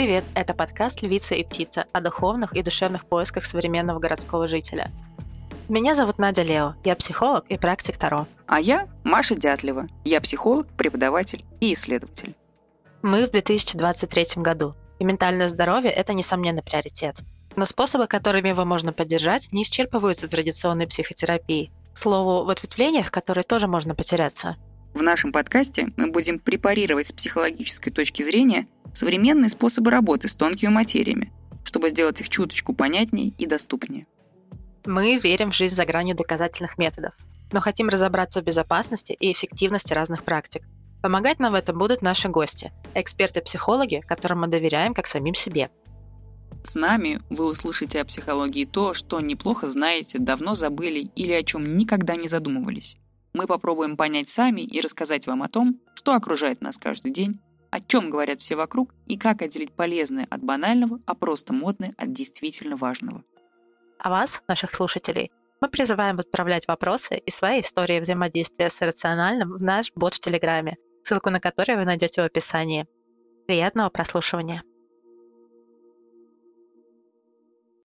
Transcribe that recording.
Привет, это подкаст «Львица и птица» о духовных и душевных поисках современного городского жителя. Меня зовут Надя Лео, я психолог и практик Таро. А я Маша Дятлева, я психолог, преподаватель и исследователь. Мы в 2023 году, и ментальное здоровье – это, несомненно, приоритет. Но способы, которыми его можно поддержать, не исчерпываются традиционной психотерапией. К слову, в ответвлениях, которые тоже можно потеряться. В нашем подкасте мы будем препарировать с психологической точки зрения современные способы работы с тонкими материями, чтобы сделать их чуточку понятнее и доступнее. Мы верим в жизнь за гранью доказательных методов, но хотим разобраться в безопасности и эффективности разных практик. Помогать нам в этом будут наши гости, эксперты-психологи, которым мы доверяем как самим себе. С нами вы услышите о психологии то, что неплохо знаете, давно забыли или о чем никогда не задумывались. Мы попробуем понять сами и рассказать вам о том, что окружает нас каждый день, о чем говорят все вокруг и как отделить полезное от банального, а просто модное от действительно важного. А вас, наших слушателей, мы призываем отправлять вопросы и свои истории взаимодействия с рациональным в наш бот в Телеграме, ссылку на который вы найдете в описании. Приятного прослушивания!